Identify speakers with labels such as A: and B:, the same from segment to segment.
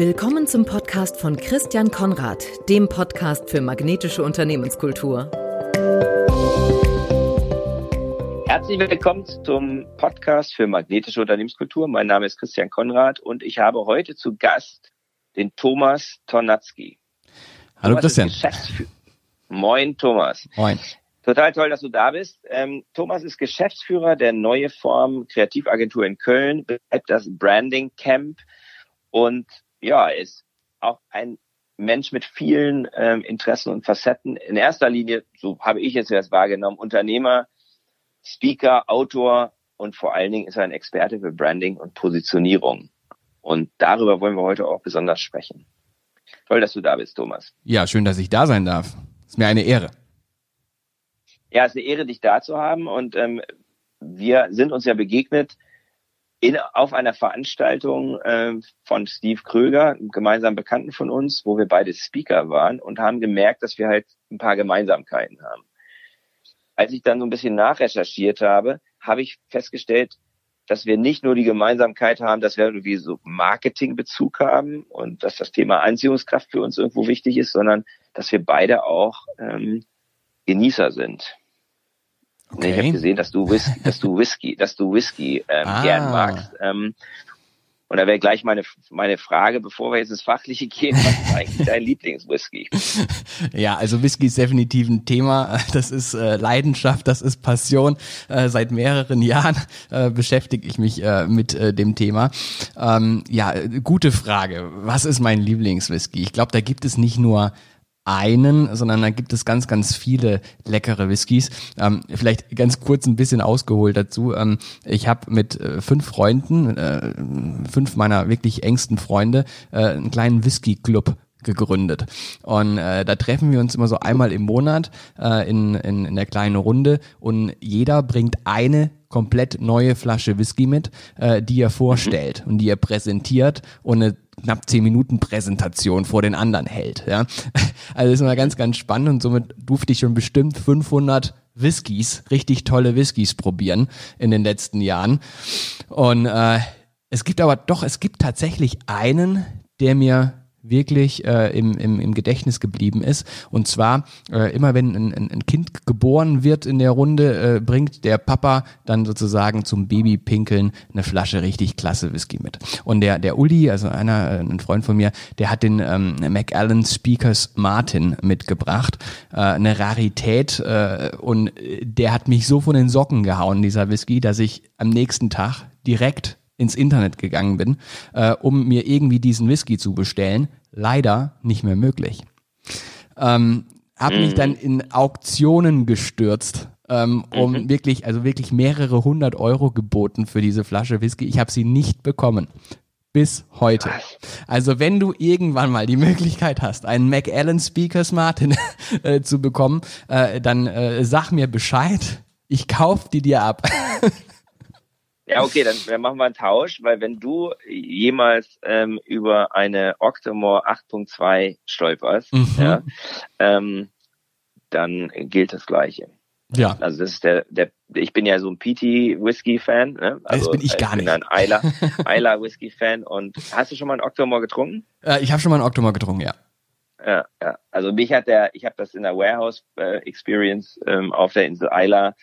A: Willkommen zum Podcast von Christian Konrad, dem Podcast für magnetische Unternehmenskultur.
B: Herzlich willkommen zum Podcast für magnetische Unternehmenskultur. Mein Name ist Christian Konrad und ich habe heute zu Gast den Thomas Tornatzky.
C: Hallo Thomas Christian.
B: Moin Thomas.
C: Moin.
B: Total toll, dass du da bist. Ähm, Thomas ist Geschäftsführer der Neue Form Kreativagentur in Köln, betreibt das Branding Camp und ja, ist auch ein Mensch mit vielen ähm, Interessen und Facetten. In erster Linie, so habe ich es jetzt wahrgenommen, Unternehmer, Speaker, Autor und vor allen Dingen ist er ein Experte für Branding und Positionierung. Und darüber wollen wir heute auch besonders sprechen. Toll, dass du da bist, Thomas.
C: Ja, schön, dass ich da sein darf. Ist mir eine Ehre.
B: Ja, es ist eine Ehre, dich da zu haben. Und ähm, wir sind uns ja begegnet in, auf einer Veranstaltung äh, von Steve Kröger, einem gemeinsamen Bekannten von uns, wo wir beide Speaker waren und haben gemerkt, dass wir halt ein paar Gemeinsamkeiten haben. Als ich dann so ein bisschen nachrecherchiert habe, habe ich festgestellt, dass wir nicht nur die Gemeinsamkeit haben, dass wir irgendwie so Marketingbezug haben und dass das Thema Anziehungskraft für uns irgendwo wichtig ist, sondern dass wir beide auch ähm, Genießer sind. Okay. Ich habe gesehen, dass du Whisky, dass du Whisky, dass du Whisky ähm, ah. gern magst. Ähm, und da wäre gleich meine, meine Frage, bevor wir jetzt ins Fachliche gehen, was ist eigentlich dein Lieblingswhisky?
C: Ja, also Whisky ist definitiv ein Thema. Das ist äh, Leidenschaft, das ist Passion. Äh, seit mehreren Jahren äh, beschäftige ich mich äh, mit äh, dem Thema. Ähm, ja, gute Frage. Was ist mein Lieblingswhisky? Ich glaube, da gibt es nicht nur einen, sondern da gibt es ganz, ganz viele leckere Whiskys. Ähm, vielleicht ganz kurz ein bisschen ausgeholt dazu. Ähm, ich habe mit äh, fünf Freunden, äh, fünf meiner wirklich engsten Freunde, äh, einen kleinen Whisky-Club gegründet. Und äh, da treffen wir uns immer so einmal im Monat äh, in, in, in der kleinen Runde und jeder bringt eine komplett neue Flasche Whisky mit, äh, die er vorstellt und die er präsentiert und eine knapp zehn Minuten Präsentation vor den anderen hält. Ja? Also ist immer ganz, ganz spannend und somit durfte ich schon bestimmt 500 Whiskys, richtig tolle Whiskys probieren in den letzten Jahren. Und äh, es gibt aber doch, es gibt tatsächlich einen, der mir wirklich äh, im, im, im Gedächtnis geblieben ist. Und zwar, äh, immer wenn ein, ein Kind geboren wird in der Runde, äh, bringt der Papa dann sozusagen zum Babypinkeln eine Flasche richtig klasse Whisky mit. Und der, der Uli, also einer, äh, ein Freund von mir, der hat den ähm, McAllen Speakers Martin mitgebracht. Äh, eine Rarität äh, und der hat mich so von den Socken gehauen, dieser Whisky, dass ich am nächsten Tag direkt ins Internet gegangen bin, äh, um mir irgendwie diesen Whisky zu bestellen. Leider nicht mehr möglich. Ähm, hab mich dann in Auktionen gestürzt, ähm, um mhm. wirklich, also wirklich mehrere hundert Euro geboten für diese Flasche Whisky. Ich habe sie nicht bekommen. Bis heute. Also wenn du irgendwann mal die Möglichkeit hast, einen McAllen Speakers Martin äh, zu bekommen, äh, dann äh, sag mir Bescheid. Ich kauf die dir ab.
B: Ja, okay, dann, dann machen wir einen Tausch, weil wenn du jemals ähm, über eine Octomore 8.2 stolperst, mhm. ja, ähm, dann gilt das Gleiche.
C: Ja.
B: Also das ist der, der ich bin ja so ein PT Whisky Fan, ne?
C: Also das bin ich gar
B: ich bin
C: nicht.
B: ein Isla, Isla Whisky Fan und hast du schon mal einen Octomore getrunken?
C: Äh, ich habe schon mal einen Octomore getrunken, ja.
B: Ja, ja. Also mich hat der, ich habe das in der Warehouse äh, Experience ähm, auf der Insel Isla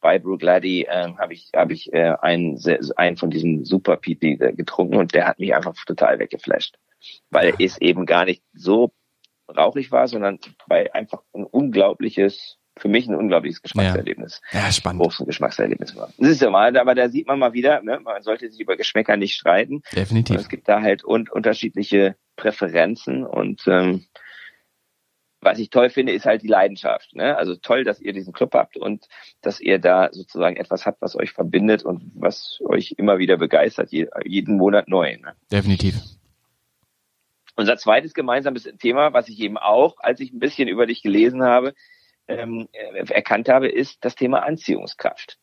B: bei Brugladi äh, habe ich habe ich äh, einen einen von diesen Super PT getrunken und der hat mich einfach total weggeflasht, weil es eben gar nicht so rauchig war, sondern weil einfach ein unglaubliches für mich ein unglaubliches Geschmackserlebnis.
C: Ja, ja spannend.
B: Großes Geschmackserlebnis war. Das ist ja mal, aber da sieht man mal wieder, ne, man sollte sich über Geschmäcker nicht streiten.
C: Definitiv.
B: Und es gibt da halt un unterschiedliche Präferenzen und ähm, was ich toll finde, ist halt die Leidenschaft. Ne? Also toll, dass ihr diesen Club habt und dass ihr da sozusagen etwas habt, was euch verbindet und was euch immer wieder begeistert, jeden Monat neu. Ne?
C: Definitiv.
B: Unser zweites gemeinsames Thema, was ich eben auch, als ich ein bisschen über dich gelesen habe, ähm, erkannt habe, ist das Thema Anziehungskraft.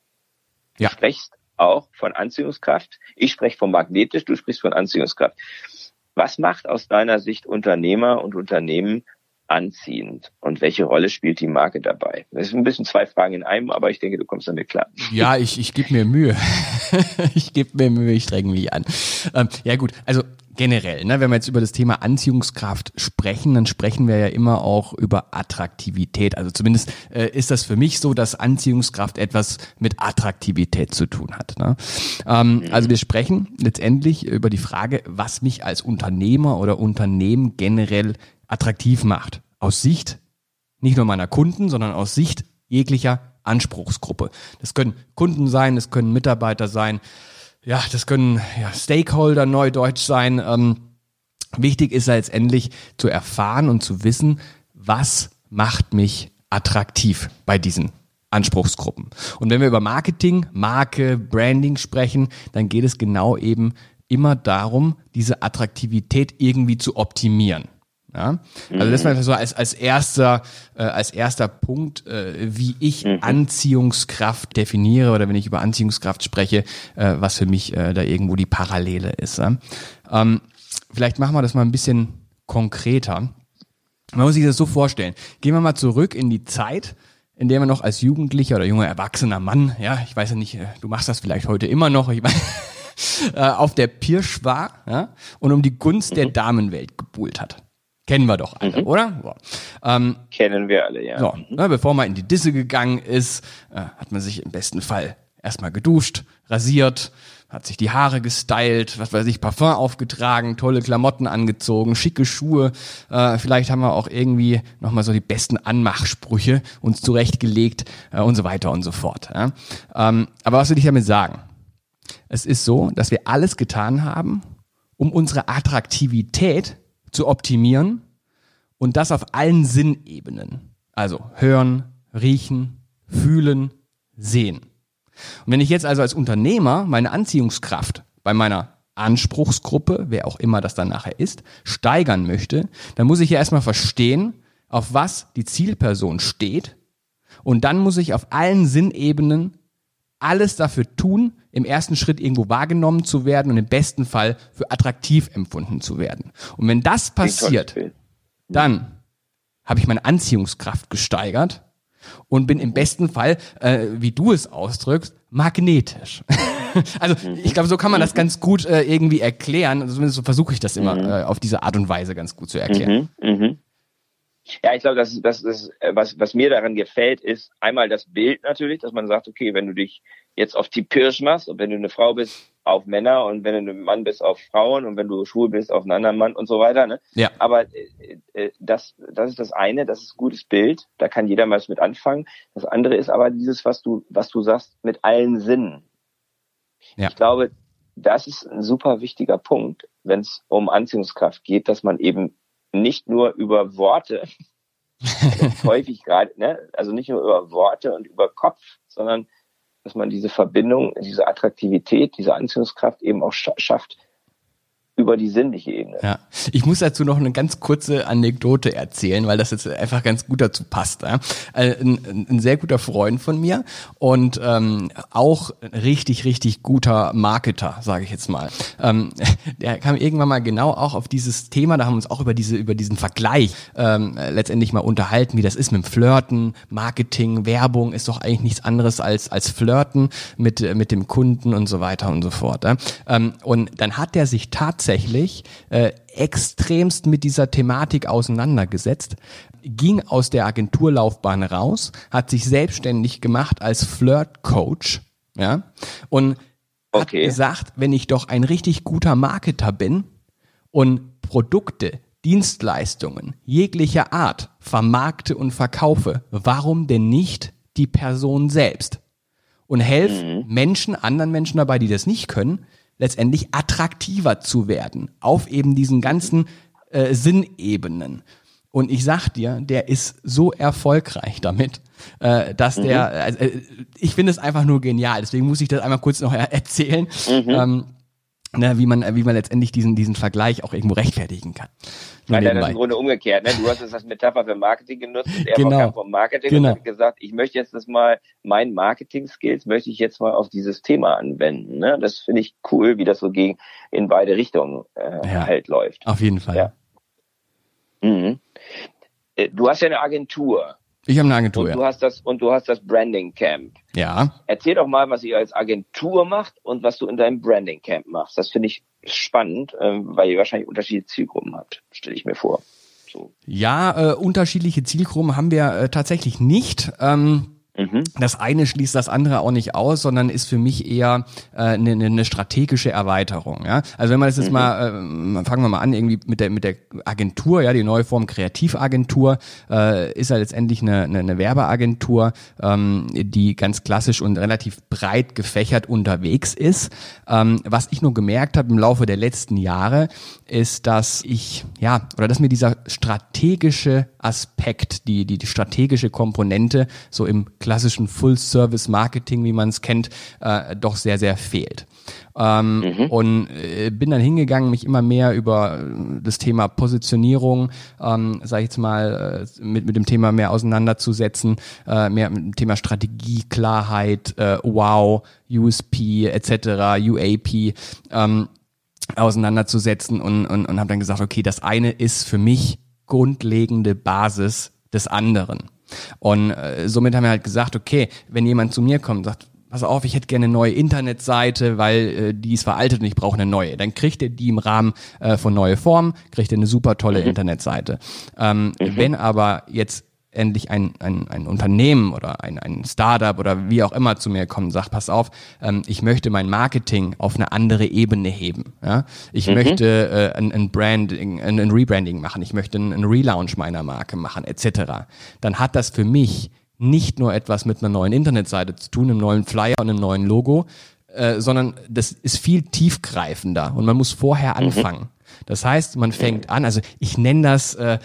B: Ja. Du sprichst auch von Anziehungskraft. Ich spreche von magnetisch, du sprichst von Anziehungskraft. Was macht aus deiner Sicht Unternehmer und Unternehmen anziehend und welche Rolle spielt die Marke dabei? Das ist ein bisschen zwei Fragen in einem, aber ich denke, du kommst damit klar.
C: Ja, ich, ich gebe mir Mühe. ich gebe mir Mühe, ich strenge mich an. Ähm, ja gut, also generell, ne, wenn wir jetzt über das Thema Anziehungskraft sprechen, dann sprechen wir ja immer auch über Attraktivität. Also zumindest äh, ist das für mich so, dass Anziehungskraft etwas mit Attraktivität zu tun hat. Ne? Ähm, mhm. Also wir sprechen letztendlich über die Frage, was mich als Unternehmer oder Unternehmen generell attraktiv macht. Aus Sicht nicht nur meiner Kunden, sondern aus Sicht jeglicher Anspruchsgruppe. Das können Kunden sein, das können Mitarbeiter sein, ja, das können ja, Stakeholder neudeutsch sein. Ähm, wichtig ist ja letztendlich zu erfahren und zu wissen, was macht mich attraktiv bei diesen Anspruchsgruppen. Und wenn wir über Marketing, Marke, Branding sprechen, dann geht es genau eben immer darum, diese Attraktivität irgendwie zu optimieren. Ja? Also das war so als, als erster, äh, als erster Punkt, äh, wie ich mhm. Anziehungskraft definiere oder wenn ich über Anziehungskraft spreche, äh, was für mich äh, da irgendwo die Parallele ist. Ja? Ähm, vielleicht machen wir das mal ein bisschen konkreter. Man muss sich das so vorstellen. Gehen wir mal zurück in die Zeit, in der man noch als Jugendlicher oder junger erwachsener Mann, ja, ich weiß ja nicht, äh, du machst das vielleicht heute immer noch, ich weiß, äh, auf der Pirsch war ja, und um die Gunst der mhm. Damenwelt gebuhlt hat. Kennen wir doch alle, mhm. oder? So.
B: Ähm, Kennen wir alle, ja.
C: So, ne, bevor man in die Disse gegangen ist, äh, hat man sich im besten Fall erstmal geduscht, rasiert, hat sich die Haare gestylt, was weiß ich, Parfum aufgetragen, tolle Klamotten angezogen, schicke Schuhe. Äh, vielleicht haben wir auch irgendwie nochmal so die besten Anmachsprüche uns zurechtgelegt äh, und so weiter und so fort. Ja? Ähm, aber was will ich damit sagen? Es ist so, dass wir alles getan haben, um unsere Attraktivität zu optimieren und das auf allen Sinnebenen. Also hören, riechen, fühlen, sehen. Und wenn ich jetzt also als Unternehmer meine Anziehungskraft bei meiner Anspruchsgruppe, wer auch immer das dann nachher ist, steigern möchte, dann muss ich ja erstmal verstehen, auf was die Zielperson steht. Und dann muss ich auf allen Sinnebenen alles dafür tun, im ersten Schritt irgendwo wahrgenommen zu werden und im besten Fall für attraktiv empfunden zu werden. Und wenn das passiert, dann habe ich meine Anziehungskraft gesteigert und bin im besten Fall, äh, wie du es ausdrückst, magnetisch. also ich glaube, so kann man das ganz gut äh, irgendwie erklären. Also zumindest so versuche ich das immer mhm. äh, auf diese Art und Weise ganz gut zu erklären. Mhm. Mhm.
B: Ja, ich glaube, das, das ist, äh, was, was mir daran gefällt, ist einmal das Bild natürlich, dass man sagt, okay, wenn du dich jetzt auf die Pirsch machst und wenn du eine Frau bist, auf Männer und wenn du ein Mann bist, auf Frauen und wenn du schwul bist, auf einen anderen Mann und so weiter. Ne?
C: Ja.
B: Aber äh, äh das, das ist das eine, das ist ein gutes Bild, da kann jeder mal mit anfangen. Das andere ist aber dieses, was du, was du sagst, mit allen Sinnen. Ja. Ich glaube, das ist ein super wichtiger Punkt, wenn es um Anziehungskraft geht, dass man eben nicht nur über Worte, häufig gerade, ne, also nicht nur über Worte und über Kopf, sondern dass man diese Verbindung, diese Attraktivität, diese Anziehungskraft eben auch schafft, über die sinnliche Ebene.
C: Ja, ich muss dazu noch eine ganz kurze Anekdote erzählen, weil das jetzt einfach ganz gut dazu passt. Ja? Äh, ein, ein, sehr guter Freund von mir und ähm, auch richtig, richtig guter Marketer, sage ich jetzt mal. Ähm, der kam irgendwann mal genau auch auf dieses Thema, da haben wir uns auch über diese über diesen Vergleich ähm, letztendlich mal unterhalten, wie das ist mit dem Flirten, Marketing, Werbung ist doch eigentlich nichts anderes als als Flirten mit mit dem Kunden und so weiter und so fort. Ja? Ähm, und dann hat der sich tatsächlich tatsächlich äh, extremst mit dieser Thematik auseinandergesetzt, ging aus der Agenturlaufbahn raus, hat sich selbstständig gemacht als Flirt-Coach, ja, und okay. hat gesagt, wenn ich doch ein richtig guter Marketer bin und Produkte, Dienstleistungen jeglicher Art vermarkte und verkaufe, warum denn nicht die Person selbst? Und helfe mhm. Menschen, anderen Menschen dabei, die das nicht können, letztendlich attraktiver zu werden auf eben diesen ganzen äh, Sinnebenen. Und ich sag dir, der ist so erfolgreich damit, äh, dass der, mhm. also, äh, ich finde es einfach nur genial. Deswegen muss ich das einmal kurz noch erzählen. Mhm. Ähm, ne, wie man, wie man letztendlich diesen, diesen Vergleich auch irgendwo rechtfertigen kann.
B: Weil dann ist im Grunde umgekehrt. Ne? Du hast es als Metapher für Marketing genutzt und er genau. vom Marketing genau. und hat gesagt, ich möchte jetzt das mal, mein Marketing-Skills möchte ich jetzt mal auf dieses Thema anwenden. Ne? Das finde ich cool, wie das so gegen in beide Richtungen äh, ja, halt läuft.
C: Auf jeden Fall.
B: Ja. Mhm. Äh, du hast ja eine Agentur.
C: Ich habe eine Agentur,
B: und
C: ja.
B: du hast das und du hast das Branding Camp.
C: Ja.
B: Erzähl doch mal, was ihr als Agentur macht und was du in deinem Branding Camp machst. Das finde ich spannend, ähm, weil ihr wahrscheinlich unterschiedliche Zielgruppen habt, stelle ich mir vor. So.
C: Ja, äh, unterschiedliche Zielgruppen haben wir äh, tatsächlich nicht. Ähm,
B: Mhm.
C: Das eine schließt das andere auch nicht aus, sondern ist für mich eher eine äh, ne, ne strategische Erweiterung. Ja? Also wenn man das jetzt mhm. mal, äh, fangen wir mal an, irgendwie mit der mit der Agentur, ja, die neue Form Kreativagentur, äh, ist ja letztendlich eine, eine, eine Werbeagentur, ähm, die ganz klassisch und relativ breit gefächert unterwegs ist. Ähm, was ich nur gemerkt habe im Laufe der letzten Jahre, ist, dass ich, ja, oder dass mir dieser strategische Aspekt, die, die, die strategische Komponente so im klassischen Full-Service-Marketing, wie man es kennt, äh, doch sehr, sehr fehlt. Ähm, mhm. Und äh, bin dann hingegangen, mich immer mehr über äh, das Thema Positionierung, ähm, sage ich jetzt mal, äh, mit, mit dem Thema mehr auseinanderzusetzen, äh, mehr mit dem Thema Strategie, Klarheit, äh, Wow, USP etc., UAP. Ähm, auseinanderzusetzen und, und, und habe dann gesagt, okay, das eine ist für mich grundlegende Basis des anderen. Und äh, somit haben wir halt gesagt, okay, wenn jemand zu mir kommt und sagt, pass auf, ich hätte gerne eine neue Internetseite, weil äh, die ist veraltet und ich brauche eine neue. Dann kriegt ihr die im Rahmen äh, von Neue Form, kriegt ihr eine super tolle mhm. Internetseite. Ähm, mhm. Wenn aber jetzt endlich ein, ein, ein Unternehmen oder ein, ein Startup oder wie auch immer zu mir kommt und sagt, pass auf, ähm, ich möchte mein Marketing auf eine andere Ebene heben. Ja? Ich mhm. möchte äh, ein, ein Branding, ein, ein Rebranding machen, ich möchte einen, Relaunch meiner Marke machen, etc. Dann hat das für mich nicht nur etwas mit einer neuen Internetseite zu tun, einem neuen Flyer und einem neuen Logo, äh, sondern das ist viel tiefgreifender und man muss vorher mhm. anfangen. Mhm. Das heißt, man fängt an, also ich nenne das äh,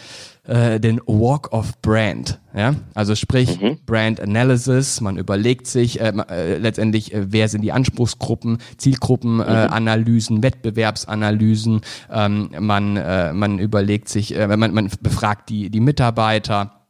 C: äh, den Walk of Brand. Ja? Also sprich mhm. Brand Analysis, man überlegt sich äh, äh, letztendlich, äh, wer sind die Anspruchsgruppen, Zielgruppenanalysen, mhm. Wettbewerbsanalysen, ähm, man, äh, man überlegt sich, äh, man, man befragt die, die Mitarbeiter,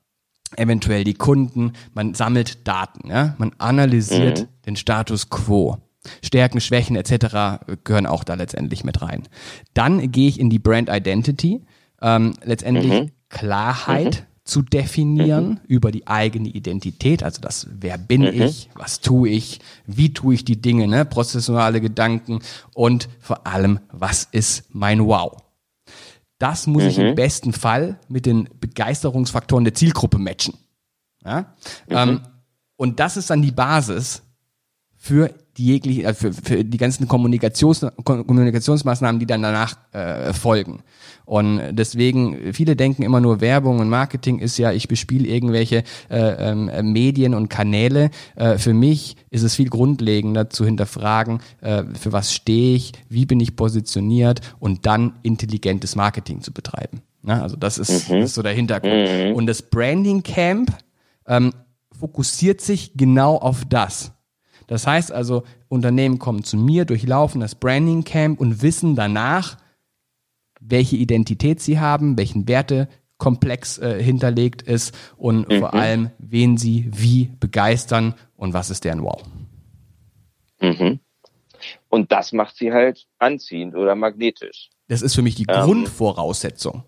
C: eventuell die Kunden, man sammelt Daten, ja? man analysiert mhm. den Status quo. Stärken, Schwächen etc. gehören auch da letztendlich mit rein. Dann gehe ich in die Brand Identity. Ähm, letztendlich mhm. Klarheit mhm. zu definieren mhm. über die eigene Identität, also das, wer bin mhm. ich, was tue ich, wie tue ich die Dinge, ne, prozessuale Gedanken und vor allem, was ist mein Wow. Das muss ich im mhm. besten Fall mit den Begeisterungsfaktoren der Zielgruppe matchen. Ja? Mhm. Ähm, und das ist dann die Basis für jegliche, äh, für, für die ganzen Kommunikations, Kommunikationsmaßnahmen, die dann danach äh, folgen. Und deswegen, viele denken immer nur Werbung und Marketing ist ja, ich bespiele irgendwelche äh, äh, Medien und Kanäle. Äh, für mich ist es viel grundlegender zu hinterfragen, äh, für was stehe ich, wie bin ich positioniert und dann intelligentes Marketing zu betreiben. Na, also das ist, mhm. das ist so der Hintergrund. Mhm. Und das Branding Camp ähm, fokussiert sich genau auf das. Das heißt also, Unternehmen kommen zu mir, durchlaufen das Branding Camp und wissen danach, welche Identität sie haben, welchen Wertekomplex äh, hinterlegt ist und mhm. vor allem, wen sie wie begeistern und was ist deren Wow.
B: Mhm. Und das macht sie halt anziehend oder magnetisch.
C: Das ist für mich die ähm. Grundvoraussetzung.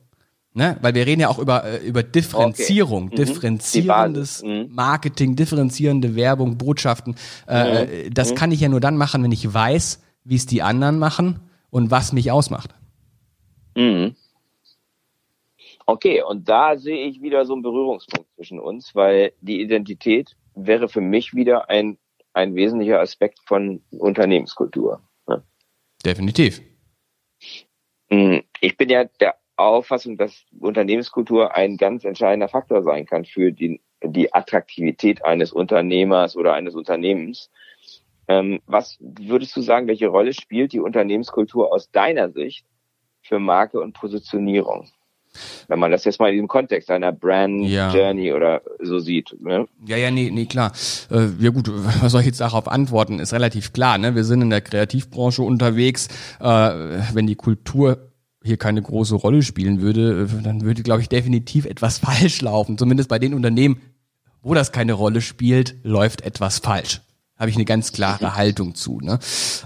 C: Ne? Weil wir reden ja auch über, äh, über Differenzierung, okay. mhm. differenzierendes mhm. Marketing, differenzierende Werbung, Botschaften. Äh, mhm. Das mhm. kann ich ja nur dann machen, wenn ich weiß, wie es die anderen machen und was mich ausmacht.
B: Mhm. Okay, und da sehe ich wieder so einen Berührungspunkt zwischen uns, weil die Identität wäre für mich wieder ein, ein wesentlicher Aspekt von Unternehmenskultur. Ne?
C: Definitiv.
B: Ich bin ja der Auffassung, dass Unternehmenskultur ein ganz entscheidender Faktor sein kann für die, die Attraktivität eines Unternehmers oder eines Unternehmens. Ähm, was würdest du sagen, welche Rolle spielt die Unternehmenskultur aus deiner Sicht für Marke und Positionierung? Wenn man das jetzt mal in diesem Kontext einer Brand ja. Journey oder so sieht. Ne?
C: Ja, ja, nee, nee, klar. Äh, ja gut, was soll ich jetzt darauf antworten? Ist relativ klar. Ne? Wir sind in der Kreativbranche unterwegs. Äh, wenn die Kultur hier keine große Rolle spielen würde, äh, dann würde, glaube ich, definitiv etwas falsch laufen. Zumindest bei den Unternehmen, wo das keine Rolle spielt, läuft etwas falsch. habe ich eine ganz klare Haltung zu. Ne?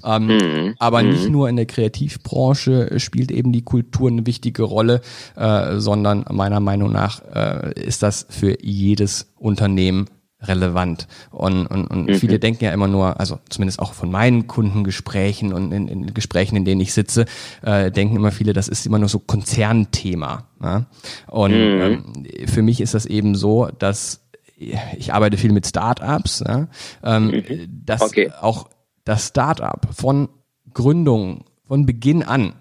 C: Ähm, mhm. Aber mhm. nicht nur in der Kreativbranche spielt eben die Kultur eine wichtige Rolle, äh, sondern meiner Meinung nach äh, ist das für jedes Unternehmen relevant. Und, und, und mhm. viele denken ja immer nur, also zumindest auch von meinen Kundengesprächen und in, in Gesprächen, in denen ich sitze, äh, denken immer viele, das ist immer nur so Konzernthema. Ja? Und mhm. ähm, für mich ist das eben so, dass ich arbeite viel mit Startups, ja? ähm, mhm. dass okay. auch das Startup von Gründung, von Beginn an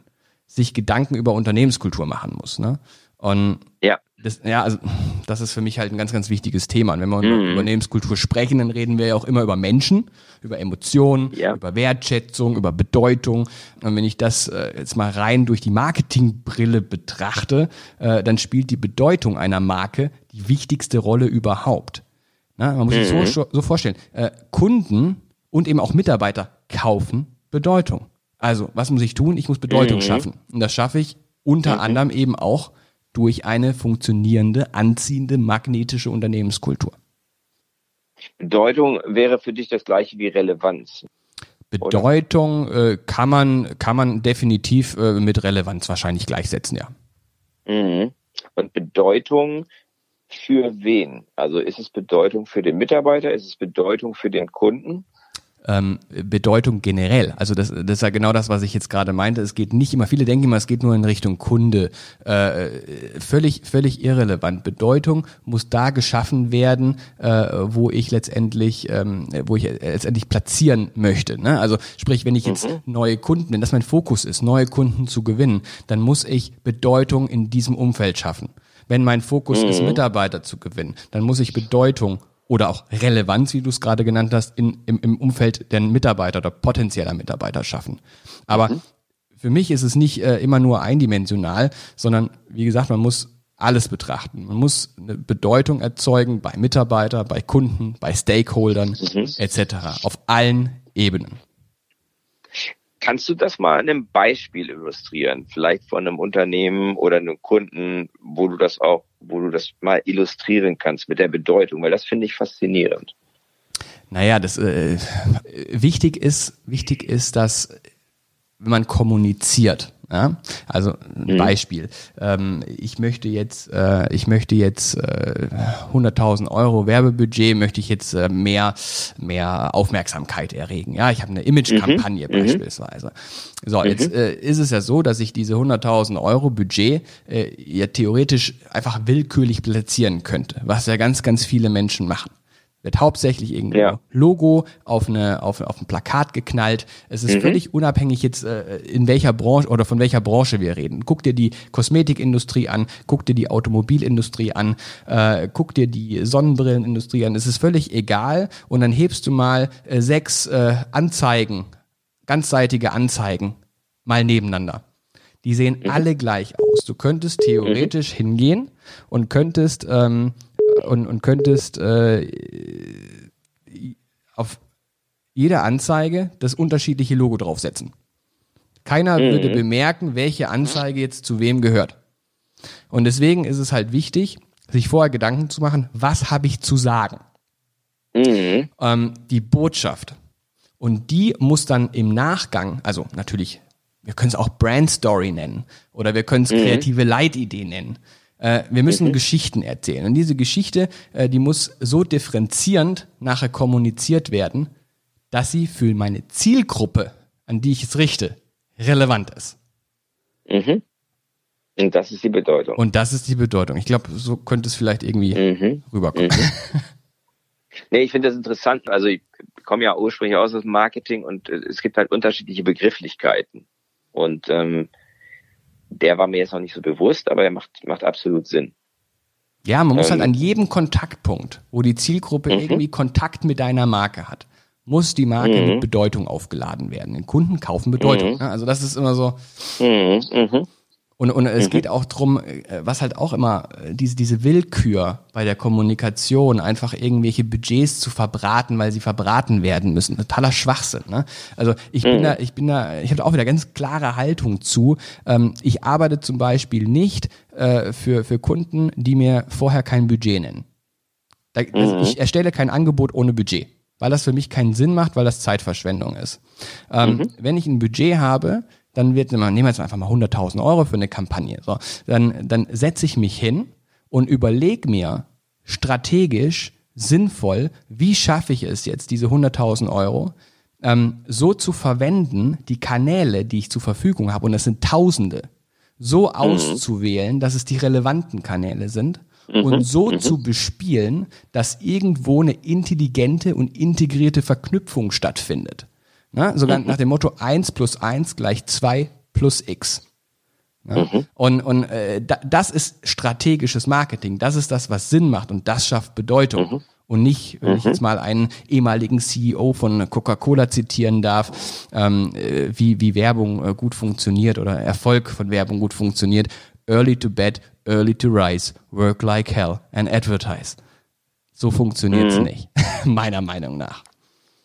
C: sich Gedanken über Unternehmenskultur machen muss. Ne? Und ja. Das, ja, also das ist für mich halt ein ganz, ganz wichtiges Thema. Und wenn wir mhm. über Unternehmenskultur sprechen, dann reden wir ja auch immer über Menschen, über Emotionen, ja. über Wertschätzung, über Bedeutung. Und wenn ich das äh, jetzt mal rein durch die Marketingbrille betrachte, äh, dann spielt die Bedeutung einer Marke die wichtigste Rolle überhaupt. Na, man muss mhm. sich so, so vorstellen, äh, Kunden und eben auch Mitarbeiter kaufen Bedeutung. Also, was muss ich tun? Ich muss Bedeutung mhm. schaffen. Und das schaffe ich unter mhm. anderem eben auch durch eine funktionierende, anziehende, magnetische Unternehmenskultur.
B: Bedeutung wäre für dich das gleiche wie Relevanz.
C: Bedeutung äh, kann man kann man definitiv äh, mit Relevanz wahrscheinlich gleichsetzen, ja.
B: Mhm. Und Bedeutung für wen? Also ist es Bedeutung für den Mitarbeiter? Ist es Bedeutung für den Kunden?
C: Ähm, Bedeutung generell. Also das, das ist ja genau das, was ich jetzt gerade meinte. Es geht nicht immer, viele denken immer, es geht nur in Richtung Kunde. Äh, völlig, völlig irrelevant. Bedeutung muss da geschaffen werden, äh, wo ich letztendlich, ähm, wo ich letztendlich platzieren möchte. Ne? Also sprich, wenn ich jetzt mhm. neue Kunden, wenn das mein Fokus ist, neue Kunden zu gewinnen, dann muss ich Bedeutung in diesem Umfeld schaffen. Wenn mein Fokus mhm. ist, Mitarbeiter zu gewinnen, dann muss ich Bedeutung oder auch Relevanz, wie du es gerade genannt hast, in, im, im Umfeld der Mitarbeiter oder potenzieller Mitarbeiter schaffen. Aber mhm. für mich ist es nicht äh, immer nur eindimensional, sondern wie gesagt, man muss alles betrachten. Man muss eine Bedeutung erzeugen bei Mitarbeiter, bei Kunden, bei Stakeholdern mhm. etc. auf allen Ebenen.
B: Kannst du das mal an einem Beispiel illustrieren? Vielleicht von einem Unternehmen oder einem Kunden, wo du das auch, wo du das mal illustrieren kannst mit der Bedeutung, weil das finde ich faszinierend.
C: Naja, das äh, wichtig ist, wichtig ist, dass wenn man kommuniziert, ja? Also ein mhm. Beispiel. Ähm, ich möchte jetzt, äh, ich möchte jetzt äh, 100.000 Euro Werbebudget, möchte ich jetzt äh, mehr, mehr Aufmerksamkeit erregen. Ja, ich habe eine Image-Kampagne mhm. mhm. beispielsweise. So, mhm. jetzt äh, ist es ja so, dass ich diese 100.000 Euro Budget äh, ja theoretisch einfach willkürlich platzieren könnte, was ja ganz, ganz viele Menschen machen wird hauptsächlich irgendwo ja. Logo auf eine auf, auf ein Plakat geknallt. Es ist mhm. völlig unabhängig jetzt äh, in welcher Branche oder von welcher Branche wir reden. Guck dir die Kosmetikindustrie an, guck dir die Automobilindustrie an, äh, guck dir die Sonnenbrillenindustrie an. Es ist völlig egal und dann hebst du mal äh, sechs äh, Anzeigen, ganzseitige Anzeigen mal nebeneinander. Die sehen mhm. alle gleich aus. Du könntest theoretisch mhm. hingehen und könntest ähm, und, und könntest äh, auf jede Anzeige das unterschiedliche Logo draufsetzen. Keiner mhm. würde bemerken, welche Anzeige jetzt zu wem gehört. Und deswegen ist es halt wichtig, sich vorher Gedanken zu machen, was habe ich zu sagen? Mhm. Ähm, die Botschaft. Und die muss dann im Nachgang, also natürlich, wir können es auch Brand Story nennen oder wir können es mhm. kreative Leitidee nennen. Äh, wir müssen mhm. Geschichten erzählen. Und diese Geschichte, äh, die muss so differenzierend nachher kommuniziert werden, dass sie für meine Zielgruppe, an die ich es richte, relevant ist.
B: Mhm. Und das ist die Bedeutung.
C: Und das ist die Bedeutung. Ich glaube, so könnte es vielleicht irgendwie mhm. rüberkommen. Mhm.
B: Nee, ich finde das interessant. Also ich komme ja ursprünglich aus dem Marketing und äh, es gibt halt unterschiedliche Begrifflichkeiten. Und ähm, der war mir jetzt noch nicht so bewusst, aber er macht, macht absolut Sinn.
C: Ja, man muss halt ähm, halt an jedem Kontaktpunkt, wo die Zielgruppe mhm. irgendwie Kontakt mit deiner Marke hat, muss die Marke mhm. mit Bedeutung aufgeladen werden. Den Kunden kaufen Bedeutung. Mhm. Ne? Also das ist immer so. Und, und es mhm. geht auch drum, äh, was halt auch immer, äh, diese, diese Willkür bei der Kommunikation, einfach irgendwelche Budgets zu verbraten, weil sie verbraten werden müssen. Totaler Schwachsinn. Ne? Also ich bin mhm. da, ich bin da, ich habe auch wieder ganz klare Haltung zu. Ähm, ich arbeite zum Beispiel nicht äh, für, für Kunden, die mir vorher kein Budget nennen. Also. Ich erstelle kein Angebot ohne Budget. weil das für mich keinen Sinn macht, weil das Zeitverschwendung ist. Ähm, mhm. Wenn ich ein Budget habe, dann wird, nehmen wir jetzt einfach mal 100.000 Euro für eine Kampagne, so, dann, dann setze ich mich hin und überlege mir strategisch, sinnvoll, wie schaffe ich es jetzt, diese 100.000 Euro ähm, so zu verwenden, die Kanäle, die ich zur Verfügung habe, und das sind Tausende, so mhm. auszuwählen, dass es die relevanten Kanäle sind mhm. und so mhm. zu bespielen, dass irgendwo eine intelligente und integrierte Verknüpfung stattfindet. Na, sogar mhm. nach dem Motto 1 plus 1 gleich 2 plus x. Ja? Mhm. Und, und äh, da, das ist strategisches Marketing. Das ist das, was Sinn macht und das schafft Bedeutung. Mhm. Und nicht, wenn ich jetzt mal einen ehemaligen CEO von Coca-Cola zitieren darf, ähm, äh, wie, wie Werbung äh, gut funktioniert oder Erfolg von Werbung gut funktioniert. Early to bed, early to rise, work like hell and advertise. So funktioniert's mhm. nicht, meiner Meinung nach.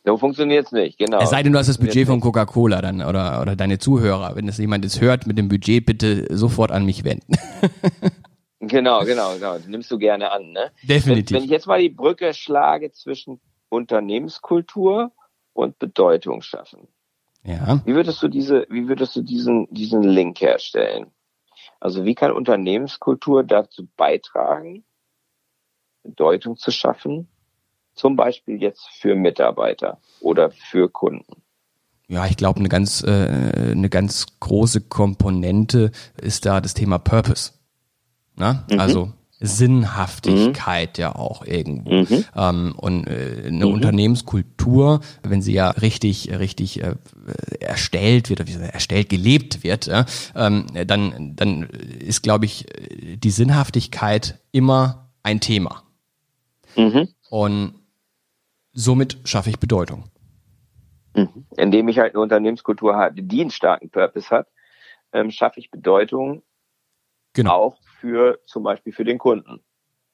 B: So funktioniert's nicht, genau.
C: Es sei denn, du hast das Budget von Coca-Cola dann oder, oder deine Zuhörer. Wenn das jemand jetzt hört mit dem Budget, bitte sofort an mich wenden.
B: genau, genau, genau. Das nimmst du gerne an, ne?
C: Definitiv.
B: Wenn, wenn ich jetzt mal die Brücke schlage zwischen Unternehmenskultur und Bedeutung schaffen.
C: Ja.
B: Wie würdest du diese, wie würdest du diesen, diesen Link herstellen? Also wie kann Unternehmenskultur dazu beitragen, Bedeutung zu schaffen, zum Beispiel jetzt für Mitarbeiter oder für Kunden?
C: Ja, ich glaube, eine ganz, äh, eine ganz große Komponente ist da das Thema Purpose. Na? Mhm. Also Sinnhaftigkeit mhm. ja auch irgendwo. Mhm. Ähm, und äh, eine mhm. Unternehmenskultur, wenn sie ja richtig, richtig äh, erstellt wird, oder erstellt, gelebt wird, äh, ähm, dann, dann ist, glaube ich, die Sinnhaftigkeit immer ein Thema. Mhm. Und somit schaffe ich Bedeutung.
B: Mhm. Indem ich halt eine Unternehmenskultur habe, die einen starken Purpose hat, ähm, schaffe ich Bedeutung genau. auch für zum Beispiel für den Kunden.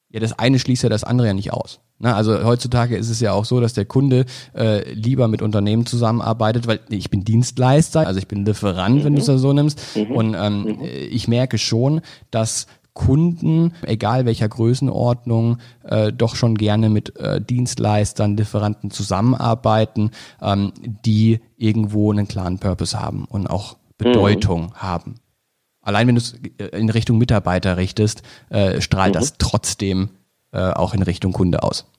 C: Ja, das eine schließt ja das andere ja nicht aus. Na, also heutzutage ist es ja auch so, dass der Kunde äh, lieber mit Unternehmen zusammenarbeitet, weil ich bin Dienstleister, also ich bin Lieferant, mhm. wenn du es da so nimmst. Mhm. Und ähm, mhm. ich merke schon, dass Kunden, egal welcher Größenordnung, äh, doch schon gerne mit äh, Dienstleistern, Lieferanten zusammenarbeiten, ähm, die irgendwo einen klaren Purpose haben und auch Bedeutung mhm. haben allein wenn du es äh, in Richtung Mitarbeiter richtest, äh, strahlt mhm. das trotzdem äh, auch in Richtung Kunde aus.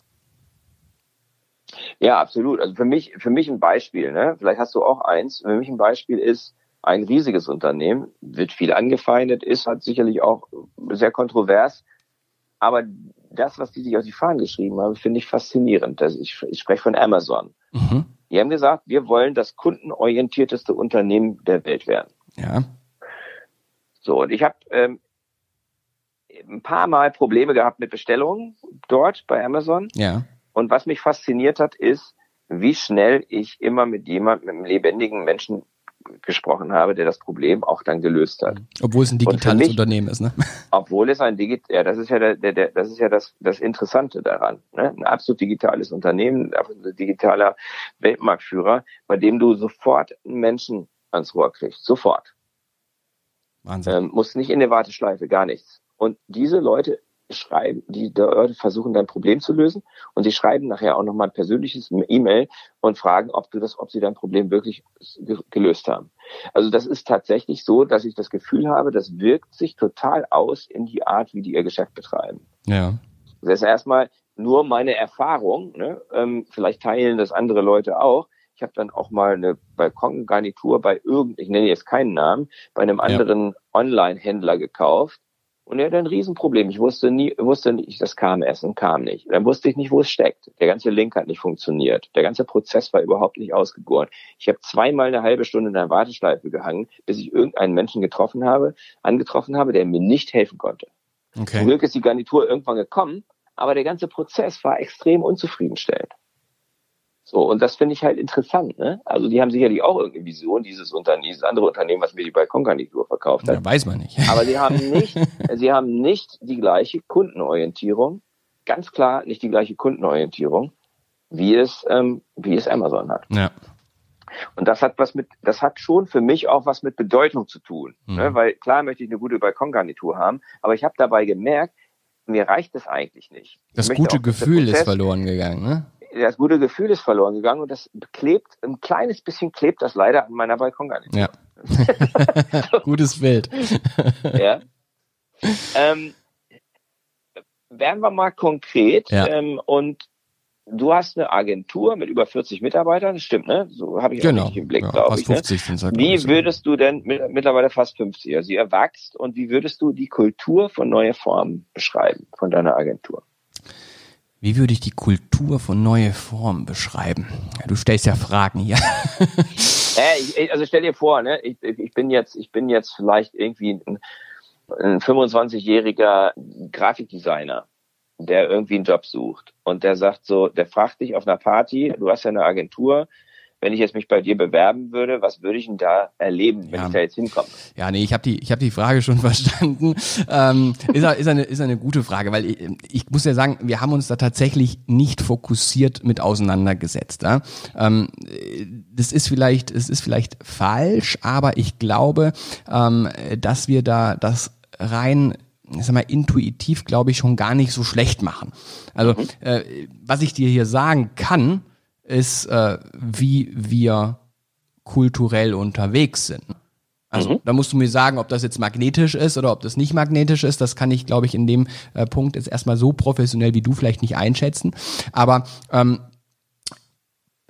B: Ja, absolut. Also für mich, für mich ein Beispiel, ne? Vielleicht hast du auch eins. Für mich ein Beispiel ist ein riesiges Unternehmen, wird viel angefeindet, ist halt sicherlich auch sehr kontrovers. Aber das, was die sich auf die Fahnen geschrieben haben, finde ich faszinierend. Das, ich, ich spreche von Amazon. Mhm. Die haben gesagt, wir wollen das kundenorientierteste Unternehmen der Welt werden.
C: Ja.
B: So, und ich habe ähm, ein paar Mal Probleme gehabt mit Bestellungen dort bei Amazon.
C: Ja.
B: Und was mich fasziniert hat, ist, wie schnell ich immer mit jemandem, mit einem lebendigen Menschen gesprochen habe, der das Problem auch dann gelöst hat.
C: Obwohl es ein digitales mich, Unternehmen ist, ne?
B: Obwohl es ein digital, ja, das ist ja der, der, der, das ist ja das, das Interessante daran. Ne? Ein absolut digitales Unternehmen, ein digitaler Weltmarktführer, bei dem du sofort einen Menschen ans Rohr kriegst, sofort. Wahnsinn. Ähm, muss nicht in der Warteschleife, gar nichts. Und diese Leute schreiben, die Leute versuchen dein Problem zu lösen und sie schreiben nachher auch nochmal ein persönliches E-Mail und fragen, ob du das, ob sie dein Problem wirklich gelöst haben. Also das ist tatsächlich so, dass ich das Gefühl habe, das wirkt sich total aus in die Art, wie die ihr Geschäft betreiben.
C: Ja.
B: Das ist erstmal nur meine Erfahrung, ne? ähm, vielleicht teilen das andere Leute auch, ich habe dann auch mal eine Balkongarnitur bei irgend, ich nenne jetzt keinen Namen, bei einem anderen ja. Online-Händler gekauft. Und er hat ein Riesenproblem. Ich wusste nie, wusste nicht, das kam und kam nicht. Dann wusste ich nicht, wo es steckt. Der ganze Link hat nicht funktioniert. Der ganze Prozess war überhaupt nicht ausgegoren. Ich habe zweimal eine halbe Stunde in der Warteschleife gehangen, bis ich irgendeinen Menschen getroffen habe, angetroffen habe, der mir nicht helfen konnte. Okay. Zum Glück ist die Garnitur irgendwann gekommen, aber der ganze Prozess war extrem unzufriedenstellend. So, und das finde ich halt interessant, ne? Also die haben sicherlich auch irgendeine Vision, dieses Unternehmen, dieses andere Unternehmen, was mir die Balkongarnitur verkauft hat.
C: Ja, weiß man nicht.
B: Aber sie haben nicht, sie haben nicht die gleiche Kundenorientierung, ganz klar nicht die gleiche Kundenorientierung, wie es, ähm, wie es Amazon hat.
C: Ja.
B: Und das hat was mit, das hat schon für mich auch was mit Bedeutung zu tun. Ne? Mhm. Ne? Weil klar möchte ich eine gute Balkongarnitur haben, aber ich habe dabei gemerkt, mir reicht es eigentlich nicht.
C: Das gute Gefühl ist verloren gegangen, ne?
B: Das gute Gefühl ist verloren gegangen und das klebt, ein kleines bisschen klebt das leider an meiner Balkongarnitur.
C: Ja. Gutes Bild.
B: ja. Ähm, werden wir mal konkret
C: Ja.
B: ähm, und du hast eine Agentur mit über 40 Mitarbeitern, das stimmt, ne? So habe ich auch
C: Genau.
B: richtig im Blick,
C: Ja,
B: glaube ich. Ne?
C: 50 sind's ja, glaub
B: Wie würdest du denn mit, mittlerweile fast 50, also ihr wächst und wie würdest du die Kultur von neue Formen beschreiben von deiner Agentur?
C: Wie würde ich die Kultur von neue Formen beschreiben? Ja, du stellst ja Fragen hier.
B: Äh, ich, also stell dir vor, ne, ich, ich bin jetzt, ich bin jetzt vielleicht irgendwie ein, ein 25-jähriger Grafikdesigner, der irgendwie einen Job sucht und der sagt so, der fragt dich auf einer Party, du hast ja eine Agentur, wenn ich jetzt mich bei dir bewerben würde, was würde ich denn da erleben, wenn
C: Ja.
B: ich da jetzt hinkomme?
C: Ja, nee, ich habe die, ich hab die Frage schon verstanden. Ähm, ist, ist, eine, ist eine gute Frage, weil ich, ich muss ja sagen, wir haben uns da tatsächlich nicht fokussiert mit auseinandergesetzt. Ja? Ähm, das ist vielleicht, es ist vielleicht falsch, aber ich glaube, ähm, dass wir da das rein ich sag mal, intuitiv, glaube ich, schon gar nicht so schlecht machen. Also, äh, was ich dir hier sagen kann, ist, äh, wie wir kulturell unterwegs sind. Also da musst du mir sagen, ob das jetzt magnetisch ist oder ob das nicht magnetisch ist. Das kann ich, glaube ich, in dem äh, Punkt jetzt erstmal so professionell wie du vielleicht nicht einschätzen. Aber ähm,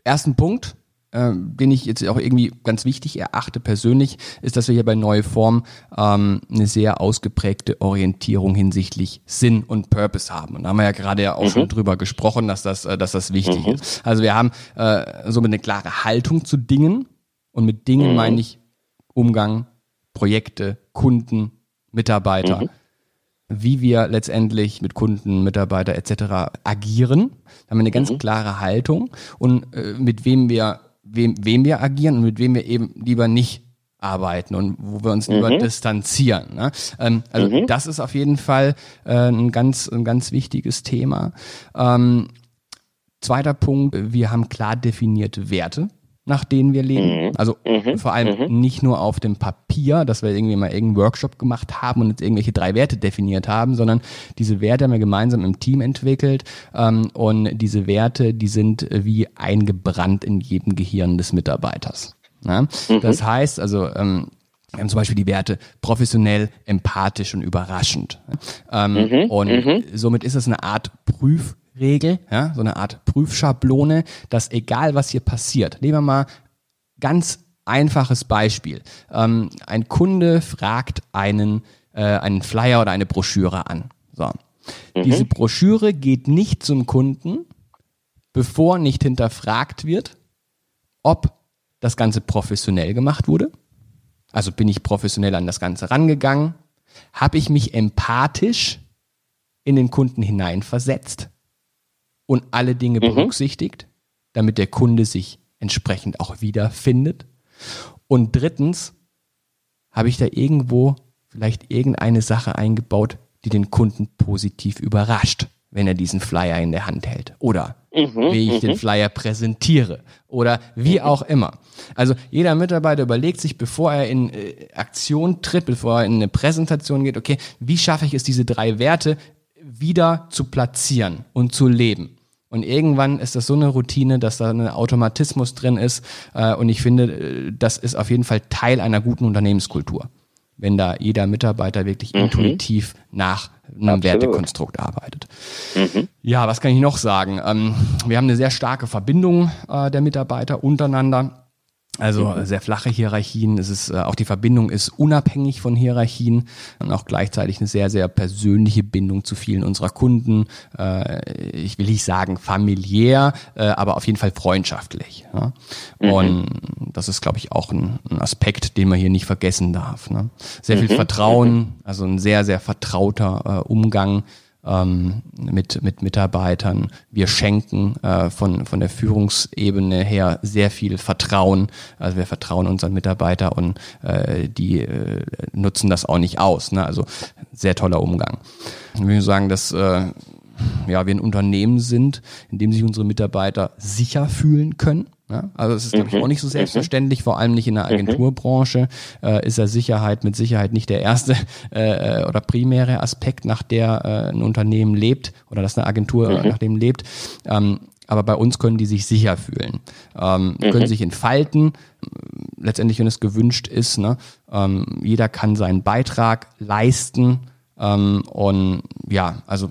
C: ersten Punkt, ähm, den ich jetzt auch irgendwie ganz wichtig erachte persönlich, ist, dass wir hier bei Neue Form ähm, eine sehr ausgeprägte Orientierung hinsichtlich Sinn und Purpose haben. Und da haben wir ja gerade ja auch schon drüber gesprochen, dass das, äh, dass das wichtig ist. Also wir haben äh, somit eine klare Haltung zu Dingen und mit Dingen meine ich Umgang, Projekte, Kunden, Mitarbeiter, wie wir letztendlich mit Kunden, Mitarbeiter etc. agieren. Da haben wir eine ganz klare Haltung und äh, mit wem wir, wem, wem wir agieren und mit wem wir eben lieber nicht arbeiten und wo wir uns lieber distanzieren. Ne? Ähm, also das ist auf jeden Fall äh, ein ganz, ein ganz wichtiges Thema. Ähm, Zweiter Punkt, wir haben klar definierte Werte, nach denen wir leben. Also vor allem nicht nur auf dem Papier, dass wir irgendwie mal irgendeinen Workshop gemacht haben und jetzt irgendwelche drei Werte definiert haben, sondern diese Werte haben wir gemeinsam im Team entwickelt ähm, und diese Werte, die sind wie eingebrannt in jedem Gehirn des Mitarbeiters. Ja? Das heißt also, ähm, wir haben zum Beispiel die Werte professionell, empathisch und überraschend. Ähm, und somit ist es eine Art Prüfregel, ja, so eine Art Prüfschablone, dass egal was hier passiert, nehmen wir mal ganz einfaches Beispiel. Ähm, ein Kunde fragt einen, äh, einen Flyer oder eine Broschüre an. So. Diese Broschüre geht nicht zum Kunden, bevor nicht hinterfragt wird, ob das Ganze professionell gemacht wurde. Also bin ich professionell an das Ganze rangegangen? Habe ich mich empathisch in den Kunden hineinversetzt und alle Dinge berücksichtigt, damit der Kunde sich entsprechend auch wiederfindet? Und drittens, habe ich da irgendwo vielleicht irgendeine Sache eingebaut, die den Kunden positiv überrascht, wenn er diesen Flyer in der Hand hält? Oder wie ich den Flyer präsentiere oder wie auch immer. Also jeder Mitarbeiter überlegt sich, bevor er in äh, Aktion tritt, bevor er in eine Präsentation geht, okay, wie schaffe ich es, diese drei Werte wieder zu platzieren und zu leben? Und irgendwann ist das so eine Routine, dass da ein Automatismus drin ist. Äh, und ich finde, äh, das ist auf jeden Fall Teil einer guten Unternehmenskultur. Wenn da jeder Mitarbeiter wirklich intuitiv nach einem
B: Absolut.
C: Wertekonstrukt arbeitet. Ja, was kann ich noch sagen? Ähm, wir haben eine sehr starke Verbindung äh, der Mitarbeiter untereinander. Also äh, sehr flache Hierarchien. Es ist äh, auch die Verbindung ist unabhängig von Hierarchien und auch gleichzeitig eine sehr sehr persönliche Bindung zu vielen unserer Kunden. Äh, ich will nicht sagen familiär, aber auf jeden Fall freundschaftlich. Ja? Und das ist, glaube ich, auch ein, Aspekt, den man hier nicht vergessen darf. Ne? Sehr viel Vertrauen, also ein sehr sehr vertrauter Umgang ähm, mit, mit Mitarbeitern. Wir schenken äh, von, von der Führungsebene her sehr viel Vertrauen. Also wir vertrauen unseren Mitarbeiter und äh, die äh, nutzen das auch nicht aus. Ne? Also sehr toller Umgang. Ich würde sagen, dass äh, ja, wir ein Unternehmen sind, in dem sich unsere Mitarbeiter sicher fühlen können. Ja, also es ist, glaube ich, auch nicht so selbstverständlich, vor allem nicht in der Agenturbranche äh, ist ja Sicherheit mit Sicherheit nicht der erste äh, oder primäre Aspekt, nach der äh, ein Unternehmen lebt oder dass eine Agentur äh, nach dem lebt. Ähm, aber bei uns können die sich sicher fühlen, ähm, mhm. können sich entfalten, letztendlich, wenn es gewünscht ist. Ne? Ähm, jeder kann seinen Beitrag leisten ähm, und ja, also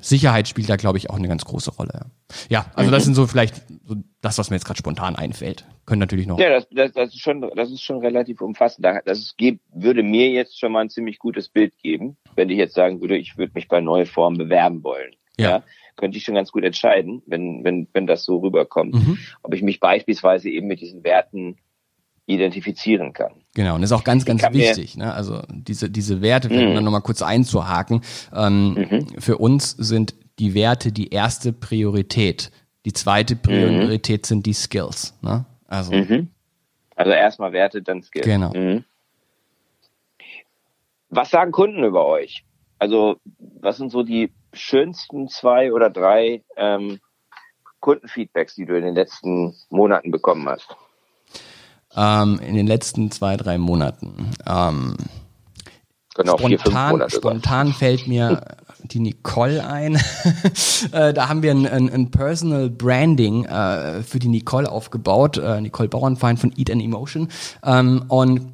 C: Sicherheit spielt da, glaube ich, auch eine ganz große Rolle. Ja, also das mhm. sind so vielleicht so das, was mir jetzt gerade spontan einfällt. Können natürlich noch.
B: Ja, das, das, das, ist schon, das ist schon relativ umfassend. Das ist, würde mir jetzt schon mal ein ziemlich gutes Bild geben, wenn ich jetzt sagen würde, ich würde mich bei neue Formen bewerben wollen. Ja. ja. könnte ich schon ganz gut entscheiden, wenn, wenn, wenn das so rüberkommt. Mhm. Ob ich mich beispielsweise eben mit diesen Werten identifizieren kann.
C: Genau, und das ist auch ganz, ganz wichtig. Ne? Also diese, diese Werte, vielleicht mhm. nochmal kurz einzuhaken. Ähm, mhm. Für uns sind die Werte die erste Priorität. Die zweite mhm. Priorität mhm. sind die Skills. Ne?
B: Also, mhm. also erstmal Werte, dann Skills.
C: Genau. Mhm.
B: Was sagen Kunden über euch? Also was sind so die schönsten zwei oder drei ähm, Kundenfeedbacks, die du in den letzten Monaten bekommen hast?
C: Ähm, in den letzten zwei, drei Monaten. Ähm, genau, spontan, vier, spontan fällt mir die Nicole ein. äh, da haben wir ein, ein, ein Personal Branding äh, für die Nicole aufgebaut, äh, Nicole Bauernfeind von Eat and Emotion. Ähm, und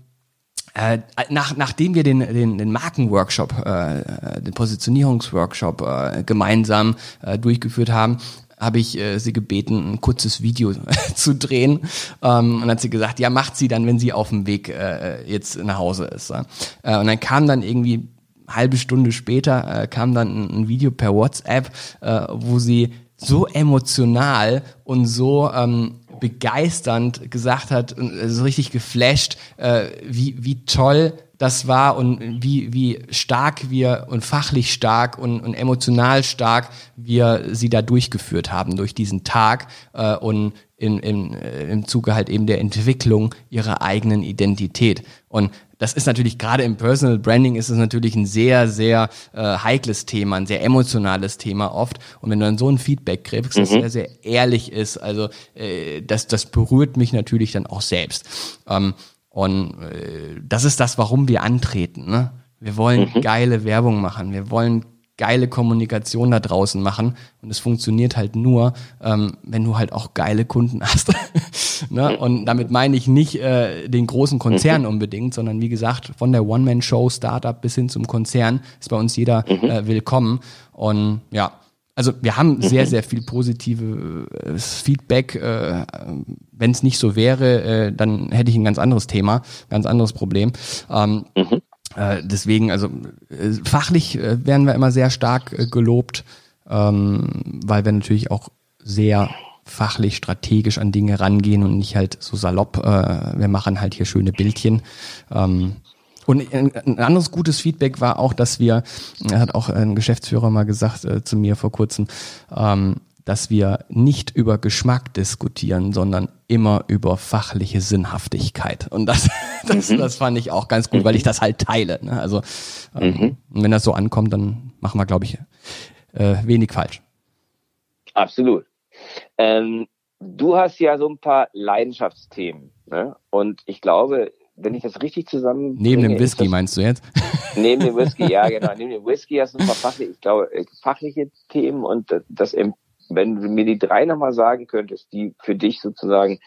C: äh, nach, nachdem wir den, den, den Markenworkshop, äh, den Positionierungsworkshop äh, gemeinsam äh, durchgeführt haben, habe ich äh, sie gebeten, ein kurzes Video zu drehen. Ähm, und hat sie gesagt, ja, macht sie dann, wenn sie auf dem Weg äh, jetzt nach Hause ist. Äh, und dann kam dann irgendwie halbe Stunde später äh, kam dann ein, ein Video per WhatsApp, äh, wo sie so emotional und so ähm, begeisternd gesagt hat, äh, so richtig geflasht, äh, wie, wie toll das war und wie, wie stark wir und fachlich stark und, und emotional stark wir sie da durchgeführt haben durch diesen Tag äh, und in, in, äh, im Zuge halt eben der Entwicklung ihrer eigenen Identität. Und das ist natürlich gerade im Personal Branding ist es natürlich ein sehr, sehr äh, heikles Thema, ein sehr emotionales Thema oft. Und wenn du dann so ein Feedback kriegst, das mhm. sehr, sehr ehrlich ist, also äh, das, das berührt mich natürlich dann auch selbst. Ähm, und äh, das ist das, warum wir antreten. Ne? Wir wollen mhm. geile Werbung machen. Wir wollen geile Kommunikation da draußen machen. Und es funktioniert halt nur, ähm, wenn du halt auch geile Kunden hast. ne? Und damit meine ich nicht äh, den großen Konzern mhm. unbedingt, sondern wie gesagt, von der One-Man-Show, Startup bis hin zum Konzern ist bei uns jeder mhm. äh, willkommen. Und ja, also wir haben sehr, mhm. sehr viel positives äh, Feedback. Äh, Wenn es nicht so wäre, äh, dann hätte ich ein ganz anderes Thema, ganz anderes Problem. Ähm, mhm. äh, deswegen, also äh, fachlich äh, werden wir immer sehr stark äh, gelobt, ähm, weil wir natürlich auch sehr fachlich, strategisch an Dinge rangehen und nicht halt so salopp. Äh, wir machen halt hier schöne Bildchen. Ähm, und ein anderes gutes Feedback war auch, dass wir, hat auch ein Geschäftsführer mal gesagt äh, zu mir vor kurzem, ähm, dass wir nicht über Geschmack diskutieren, sondern immer über fachliche Sinnhaftigkeit. Und das, das, mhm. das fand ich auch ganz gut, weil ich das halt teile. Ne? Also ähm, mhm. wenn das so ankommt, dann machen wir, glaube ich, äh, wenig falsch.
B: Absolut. Ähm, du hast ja so ein paar Leidenschaftsthemen. Ne? Und ich glaube, wenn ich das richtig zusammen.
C: Neben dem Whisky das, meinst du jetzt?
B: Neben dem Whisky, ja, genau. Neben dem Whisky hast du ein paar fachliche, ich glaube, äh, fachliche Themen und das, wenn du mir die drei nochmal sagen könntest, die für dich sozusagen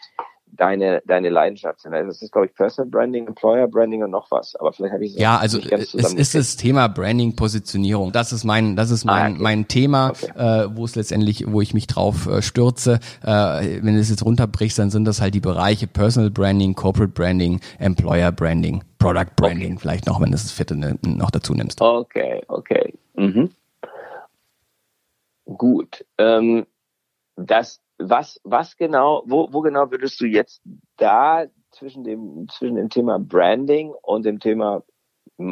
B: deine, deine Leidenschaft sind. Also das ist, glaube ich, Personal Branding, Employer Branding und noch was. Aber vielleicht habe ich
C: Ja, also es ist das Thema Branding, Positionierung. Das ist mein, das ist mein, ah, okay. mein Thema, okay. äh, wo es letztendlich, wo ich mich drauf äh, stürze. Äh, wenn du es jetzt runterbrichst, dann sind das halt die Bereiche Personal Branding, Corporate Branding, Employer Branding, Product Branding, okay. vielleicht noch, wenn du das vierte ne, noch dazu nimmst.
B: Okay, okay. Mhm. Gut. Ähm, das was, was genau, wo, wo genau würdest du jetzt da zwischen dem, zwischen dem Thema Branding und dem Thema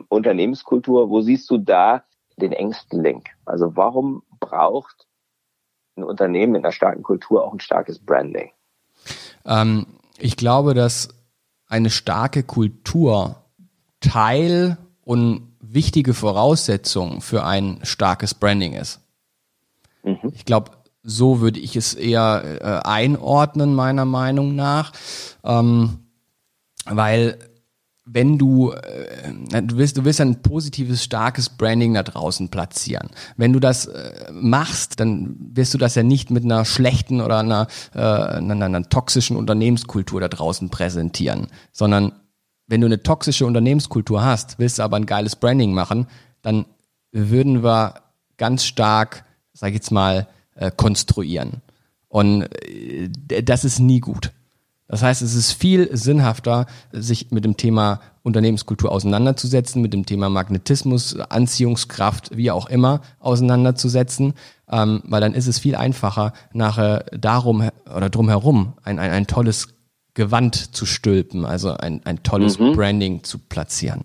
B: Unternehmenskultur, wo siehst du da den engsten Link? Also warum braucht ein Unternehmen mit einer starken Kultur auch ein starkes Branding?
C: Ähm, ich glaube, dass eine starke Kultur Teil und wichtige Voraussetzung für ein starkes Branding ist. Ich glaube, so würde ich es eher äh, einordnen, meiner Meinung nach. Ähm, weil wenn du, äh, du willst, du willst ein positives, starkes Branding da draußen platzieren. Wenn du das äh, machst, dann wirst du das ja nicht mit einer schlechten oder einer, äh, einer, einer toxischen Unternehmenskultur da draußen präsentieren, sondern wenn du eine toxische Unternehmenskultur hast, willst du aber ein geiles Branding machen, dann würden wir ganz stark, sag ich jetzt mal, äh, konstruieren. Und äh, das ist nie gut. Das heißt, es ist viel sinnhafter, sich mit dem Thema Unternehmenskultur auseinanderzusetzen, mit dem Thema Magnetismus, Anziehungskraft, wie auch immer, auseinanderzusetzen, ähm, weil dann ist es viel einfacher, nachher darum oder drumherum ein, ein, ein tolles Gewand zu stülpen, also ein, ein tolles mhm. Branding zu platzieren.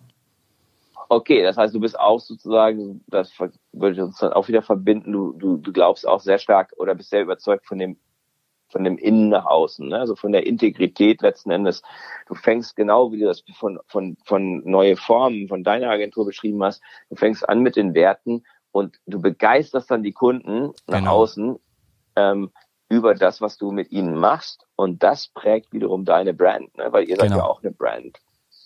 B: Okay, das heißt, du bist auch sozusagen, das würde ich uns dann auch wieder verbinden, du, du, du glaubst auch sehr stark oder bist sehr überzeugt von dem von dem Innen nach Außen, ne? also von der Integrität letzten Endes. Du fängst genau, wie du das von, von, von neue Formen von deiner Agentur beschrieben hast, du fängst an mit den Werten und du begeisterst dann die Kunden nach genau. außen ähm, über das, was du mit ihnen machst und das prägt wiederum deine Brand, ne? weil ihr seid genau. ja auch eine Brand.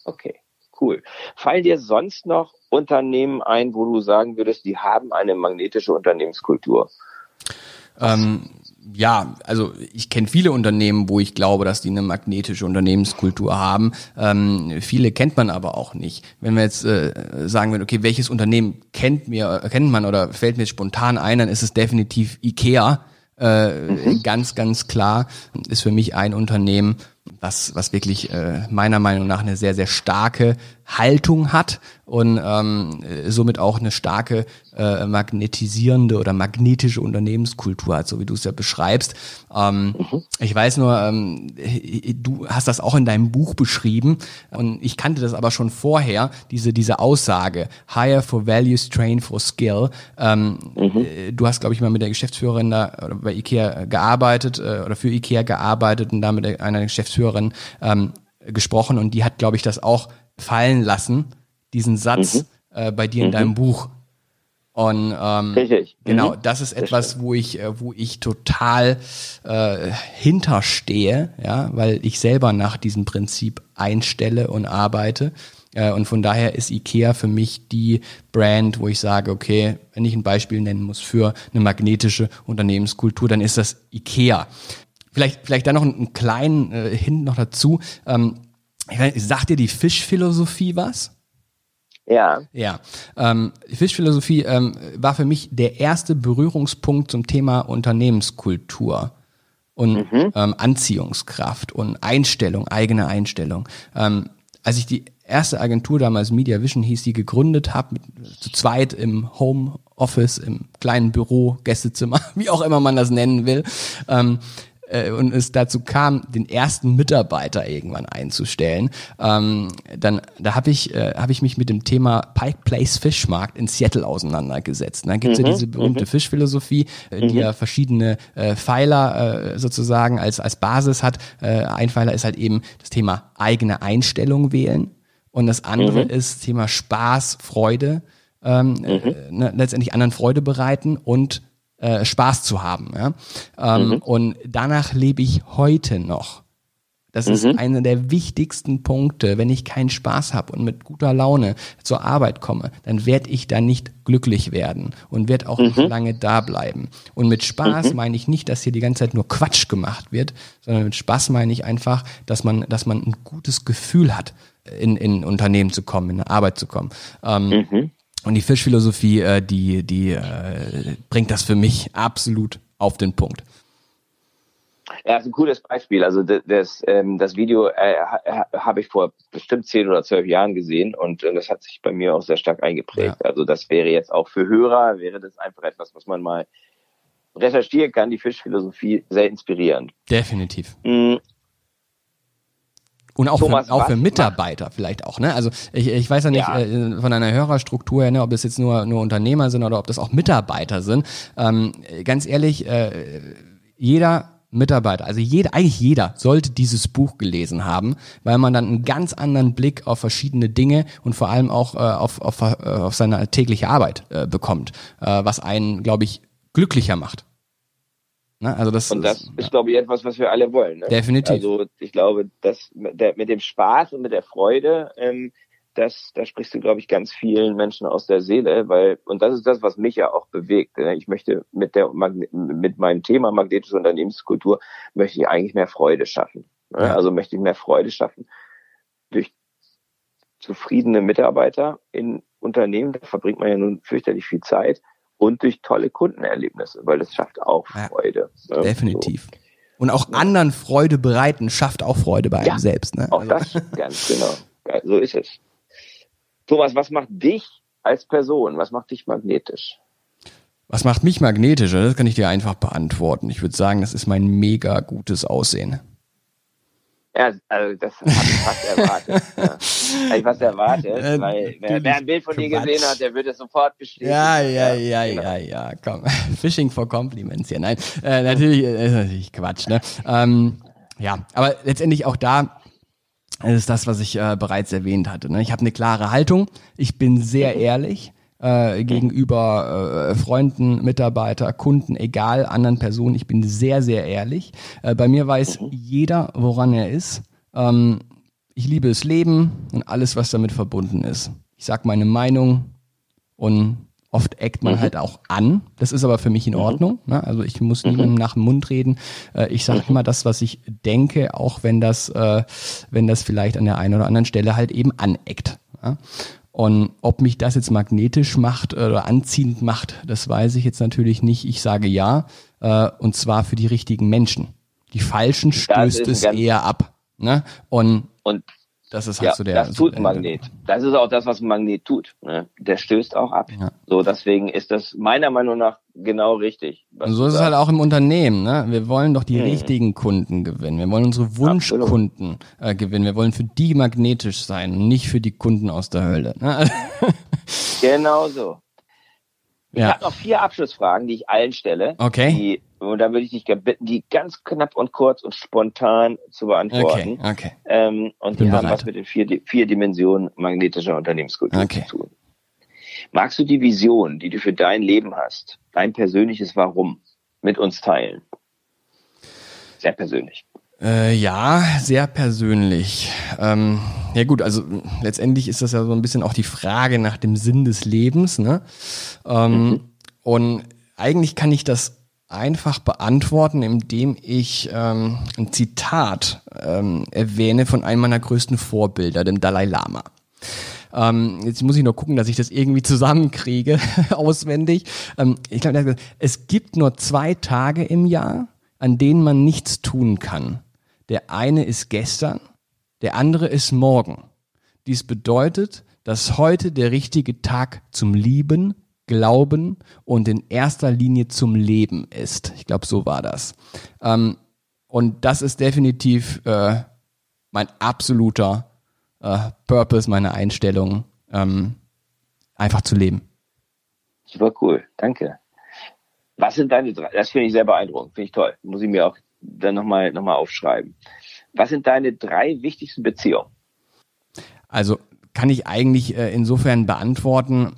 B: Okay, cool. Fallen dir sonst noch Unternehmen ein, wo du sagen würdest, die haben eine magnetische Unternehmenskultur?
C: Ähm, ja, also ich kenne viele Unternehmen, wo ich glaube, dass die eine magnetische Unternehmenskultur haben. Ähm, viele kennt man aber auch nicht. Wenn wir jetzt äh, sagen würden, okay, welches Unternehmen kennt mir, kennt man oder fällt mir spontan ein, dann ist es definitiv IKEA. Äh, mhm. Ganz, ganz klar ist für mich ein Unternehmen, was, was wirklich äh, meiner Meinung nach eine sehr, sehr starke Haltung hat und ähm, somit auch eine starke äh, magnetisierende oder magnetische Unternehmenskultur hat, so wie du es ja beschreibst. Ähm, mhm. Ich weiß nur, ähm, du hast das auch in deinem Buch beschrieben und ich kannte das aber schon vorher, diese, diese Aussage, hire for values, train for skill. Ähm, mhm. Äh, du hast, glaube ich, mal mit der Geschäftsführerin da oder bei IKEA gearbeitet äh, oder für IKEA gearbeitet und da mit einer Geschäftsführerin ähm, gesprochen und die hat, glaube ich, das auch fallen lassen, diesen Satz mhm. äh, bei dir in mhm. deinem Buch. Und ähm, Richtig. genau, mhm. das ist etwas, wo ich, äh, wo ich total äh, hinterstehe, ja, weil ich selber nach diesem Prinzip einstelle und arbeite. Äh, und von daher ist IKEA für mich die Brand, wo ich sage, okay, wenn ich ein Beispiel nennen muss für eine magnetische Unternehmenskultur, dann ist das IKEA. Vielleicht, vielleicht da noch einen kleinen äh, Hint noch dazu. Ähm, sagt dir die Fischphilosophie was?
B: Ja.
C: Ja. Ähm, Fischphilosophie ähm, war für mich der erste Berührungspunkt zum Thema Unternehmenskultur und mhm. ähm, Anziehungskraft und Einstellung, eigene Einstellung. Ähm, als ich die erste Agentur damals Media Vision hieß, die gegründet habe, zu zweit im Home Office, im kleinen Büro, Gästezimmer, wie auch immer man das nennen will, ähm, äh, und es dazu kam, den ersten Mitarbeiter irgendwann einzustellen, ähm, dann da habe ich äh, habe ich mich mit dem Thema Pike Place Fischmarkt in Seattle auseinandergesetzt. Und dann gibt es mhm, ja diese berühmte mhm. Fischphilosophie, äh, die mhm. ja verschiedene äh, Pfeiler äh, sozusagen als als Basis hat. Äh, ein Pfeiler ist halt eben das Thema eigene Einstellung wählen und das andere mhm. ist Thema Spaß, Freude. Ähm, mhm. äh, ne, letztendlich anderen Freude bereiten und äh, Spaß zu haben. Ja? Ähm, mhm. Und danach lebe ich heute noch. Das mhm. ist einer der wichtigsten Punkte. Wenn ich keinen Spaß habe und mit guter Laune zur Arbeit komme, dann werde ich da nicht glücklich werden und werde auch mhm. nicht lange da bleiben. Und mit Spaß mhm. meine ich nicht, dass hier die ganze Zeit nur Quatsch gemacht wird, sondern mit Spaß meine ich einfach, dass man, dass man ein gutes Gefühl hat, in, in Unternehmen zu kommen, in eine Arbeit zu kommen. Ähm, mhm. Und die Fischphilosophie, äh, die, die äh, bringt das für mich absolut auf den Punkt.
B: Ja, das ist ein cooles Beispiel. Also das, ähm, das Video äh, habe ich vor bestimmt zehn oder zwölf Jahren gesehen und äh, das hat sich bei mir auch sehr stark eingeprägt. Ja. Also das wäre jetzt auch für Hörer, wäre das einfach etwas, was man mal recherchieren kann, die Fischphilosophie sehr inspirierend.
C: Definitiv. Mhm. Und auch, Thomas, für, auch für Mitarbeiter macht? vielleicht auch, ne? Also ich, ich weiß ja nicht ja. Äh, von einer Hörerstruktur her, ne, ob das jetzt nur, nur Unternehmer sind oder ob das auch Mitarbeiter sind. Ähm, ganz ehrlich, äh, jeder Mitarbeiter, also jeder, eigentlich jeder sollte dieses Buch gelesen haben, weil man dann einen ganz anderen Blick auf verschiedene Dinge und vor allem auch äh, auf, auf, äh, auf seine tägliche Arbeit äh, bekommt, äh, was einen, glaube ich, glücklicher macht. Ne? Also das
B: und das ist, ist glaube ich, etwas, was wir alle wollen. Ne?
C: Definitiv.
B: Also ich glaube, dass der, mit dem Spaß und mit der Freude, ähm, das, da sprichst du, glaube ich, ganz vielen Menschen aus der Seele, weil, und das ist das, was mich ja auch bewegt. Ne? Ich möchte mit der, mit meinem Thema magnetische Unternehmenskultur, möchte ich eigentlich mehr Freude schaffen. Ne? Ja. Also möchte ich mehr Freude schaffen durch zufriedene Mitarbeiter in Unternehmen, da verbringt man ja nun fürchterlich viel Zeit und durch tolle Kundenerlebnisse, weil das schafft auch Freude.
C: Ja, ne? Definitiv. So. Und auch anderen Freude bereiten schafft auch Freude bei einem ja, selbst. Ne?
B: Auch also. das, ganz genau. So ist es. Thomas, was macht dich als Person, was macht dich magnetisch?
C: Was macht mich magnetisch? Das kann ich dir einfach beantworten. Ich würde sagen, das ist mein mega gutes Aussehen.
B: Ja, also das habe ich fast erwartet. ja. Habe ich fast erwartet, äh, weil wer, wer, ein Bild von dir gesehen hat, der würde es sofort bestätigen.
C: Ja, ja, ja, ja, genau. ja, ja, komm. Fishing for Compliments hier. Nein, äh, natürlich, äh, natürlich Quatsch, ne? Ähm, ja, aber letztendlich auch da ist das, was ich äh, bereits erwähnt hatte. Ne? Ich habe eine klare Haltung, ich bin sehr ehrlich äh, gegenüber äh, Freunden, Mitarbeiter, Kunden, egal anderen Personen. Ich bin sehr, sehr ehrlich. Äh, bei mir weiß jeder, woran er ist. Ähm, ich liebe das Leben und alles, was damit verbunden ist. Ich sage meine Meinung und Oft eckt man mhm. halt auch an. Das ist aber für mich in mhm. Ordnung. Ne? Also ich muss mhm. niemandem nach dem Mund reden. Äh, ich sage mhm. immer das, was ich denke, auch wenn das, äh, wenn das vielleicht an der einen oder anderen Stelle halt eben aneckt. Ja? Und ob mich das jetzt magnetisch macht oder anziehend macht, das weiß ich jetzt natürlich nicht. Ich sage ja, äh, und zwar für die richtigen Menschen. Die falschen stößt es eher ab. Ne? Und,
B: und
C: das ist halt
B: ja,
C: so der.
B: Das tut ein Magnet. Das ist auch das, was ein Magnet tut. Ne? Der stößt auch ab. Ja. So, deswegen ist das meiner Meinung nach genau richtig.
C: Und so ist es halt auch im Unternehmen. Ne? Wir wollen doch die hm. richtigen Kunden gewinnen. Wir wollen unsere Wunschkunden äh, gewinnen. Wir wollen für die magnetisch sein und nicht für die Kunden aus der Hölle. Ne?
B: genau so. Ich ja. habe noch vier Abschlussfragen, die ich allen stelle.
C: Okay.
B: Die, und da würde ich dich bitten, die ganz knapp und kurz und spontan zu beantworten.
C: Okay, okay.
B: Ähm, und die haben was mit den vier, vier Dimensionen magnetischer Unternehmenskultur okay. zu tun. Magst du die Vision, die du für dein Leben hast, dein persönliches Warum, mit uns teilen? Sehr persönlich.
C: Äh, ja, sehr persönlich. Ähm, ja gut, also letztendlich ist das ja so ein bisschen auch die Frage nach dem Sinn des Lebens. Ne? Ähm, mhm. Und eigentlich kann ich das einfach beantworten, indem ich ähm, ein Zitat ähm, erwähne von einem meiner größten Vorbilder, dem Dalai Lama. Ähm, jetzt muss ich noch gucken, dass ich das irgendwie zusammenkriege, auswendig. Ähm, ich glaube, es gibt nur zwei Tage im Jahr, an denen man nichts tun kann. Der eine ist gestern, der andere ist morgen. Dies bedeutet, dass heute der richtige Tag zum Lieben, Glauben und in erster Linie zum Leben ist. Ich glaube, so war das. Ähm, und das ist definitiv äh, mein absoluter äh, Purpose, meine Einstellung, ähm, einfach zu leben.
B: Super cool, danke. Was sind deine drei? Das finde ich sehr beeindruckend, finde ich toll. Muss ich mir auch dann nochmal noch mal aufschreiben. Was sind deine drei wichtigsten Beziehungen?
C: Also kann ich eigentlich äh, insofern beantworten,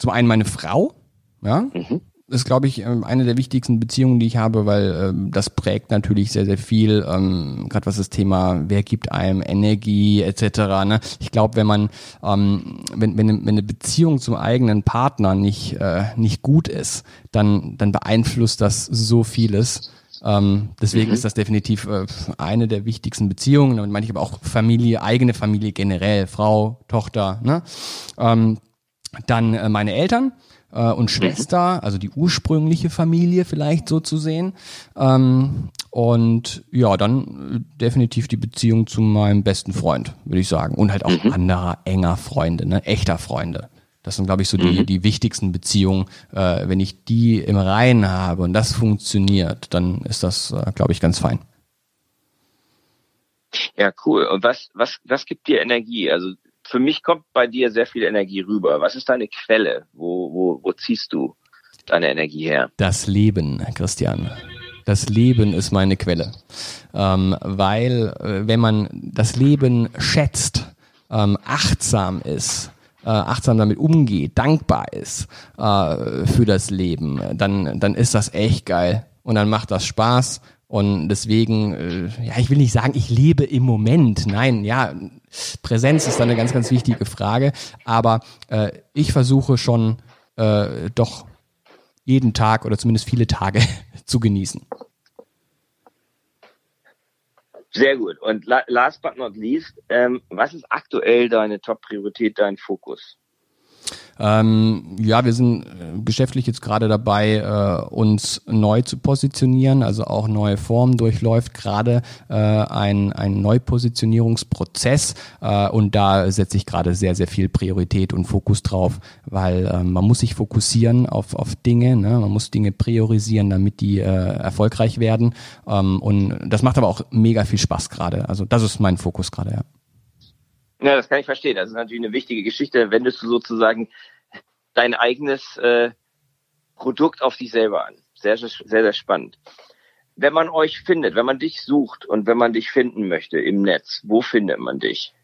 C: zum einen meine Frau, ja, mhm. ist, glaube ich, ähm, eine der wichtigsten Beziehungen, die ich habe, weil ähm, das prägt natürlich sehr, sehr viel, ähm, gerade was das Thema, wer gibt einem Energie etc. Ne? Ich glaube, wenn man, ähm, wenn, wenn, wenn eine Beziehung zum eigenen Partner nicht, äh, nicht gut ist, dann, dann beeinflusst das so vieles. Ähm, deswegen mhm. ist das definitiv äh, eine der wichtigsten Beziehungen. Und meine ich aber auch Familie, eigene Familie generell, Frau, Tochter. Ne? Ähm, dann äh, meine Eltern äh, und mhm. Schwester, also die ursprüngliche Familie vielleicht so zu sehen. Ähm, und ja, dann äh, definitiv die Beziehung zu meinem besten Freund, würde ich sagen. Und halt auch mhm. anderer enger Freunde, ne? echter Freunde. Das sind, glaube ich, so die, mhm. die wichtigsten Beziehungen. Äh, wenn ich die im Reinen habe und das funktioniert, dann ist das, äh, glaube ich, ganz fein.
B: Ja, cool. Und was, was, was gibt dir Energie? Also für mich kommt bei dir sehr viel Energie rüber. Was ist deine Quelle? Wo, wo, wo ziehst du deine Energie her?
C: Das Leben, Christian. Das Leben ist meine Quelle. Ähm, weil, äh, wenn man das Leben schätzt, ähm, achtsam ist, äh, achtsam damit umgeht, dankbar ist äh, für das Leben, dann, dann ist das echt geil. und dann macht das Spaß und deswegen, äh, ja, ich will nicht sagen, ich lebe im Moment. Nein, ja, Präsenz ist da eine ganz, ganz wichtige Frage. Aber äh, ich versuche schon äh, doch jeden Tag oder zumindest viele Tage zu genießen.
B: Sehr gut. Und last but not least, ähm, was ist aktuell deine Top-Priorität, dein Fokus?
C: Ähm, ja, wir sind äh, geschäftlich jetzt gerade dabei, äh, uns neu zu positionieren, also auch neue Formen durchläuft gerade äh, ein, ein Neupositionierungsprozess äh, und da setze ich gerade sehr, sehr viel Priorität und Fokus drauf, weil äh, man muss sich fokussieren auf, auf Dinge, ne? man muss Dinge priorisieren, damit die äh, erfolgreich werden ähm, und das macht aber auch mega viel Spaß gerade. Also das ist mein Fokus gerade, ja.
B: Ja, das kann ich verstehen. Das ist natürlich eine wichtige Geschichte. Wendest du sozusagen dein eigenes äh, Produkt auf dich selber an. Sehr, sehr, sehr spannend. Wenn man euch findet, wenn man dich sucht und wenn man dich finden möchte im Netz, wo findet man dich?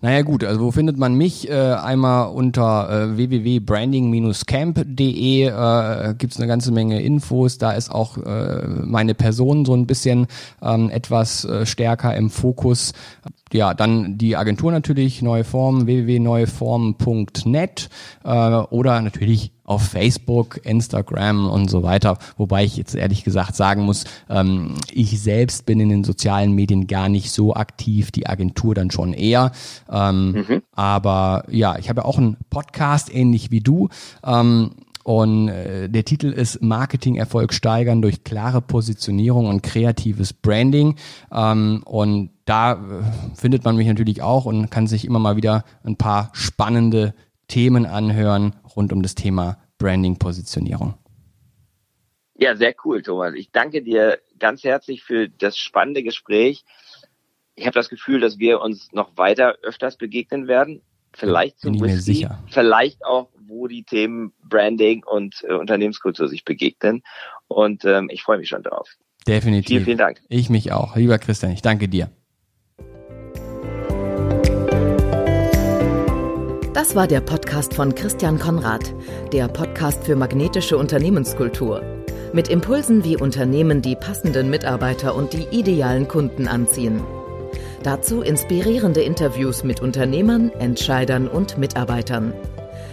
C: Naja gut, also wo findet man mich? Äh, einmal unter äh, www.branding-camp.de äh, gibt eine ganze Menge Infos. Da ist auch äh, meine Person so ein bisschen ähm, etwas äh, stärker im Fokus. Ja, dann die Agentur natürlich, Neue Formen, www.neueformen.net äh, oder natürlich auf Facebook, Instagram und so weiter. Wobei ich jetzt ehrlich gesagt sagen muss, ähm, ich selbst bin in den sozialen Medien gar nicht so aktiv, die Agentur dann schon eher. Ähm, mhm. Aber ja, ich habe ja auch einen Podcast, ähnlich wie du. Ähm, und äh, der Titel ist Marketing-Erfolg steigern durch klare Positionierung und kreatives Branding. Ähm, und da äh, findet man mich natürlich auch und kann sich immer mal wieder ein paar spannende Themen anhören rund um das Thema Branding-Positionierung.
B: Ja, sehr cool, Thomas. Ich danke dir ganz herzlich für das spannende Gespräch. Ich habe das Gefühl, dass wir uns noch weiter öfters begegnen werden. Vielleicht zum
C: Bin Whisky, sicher.
B: vielleicht auch, wo die Themen Branding und äh, Unternehmenskultur sich begegnen. Und ähm, ich freue mich schon darauf.
C: Definitiv.
B: Vielen, vielen Dank.
C: Ich mich auch. Lieber Christian, ich danke dir.
A: Das war der Podcast von Christian Konrad, der Podcast für magnetische Unternehmenskultur. Mit Impulsen, wie Unternehmen die passenden Mitarbeiter und die idealen Kunden anziehen. Dazu inspirierende Interviews mit Unternehmern, Entscheidern und Mitarbeitern.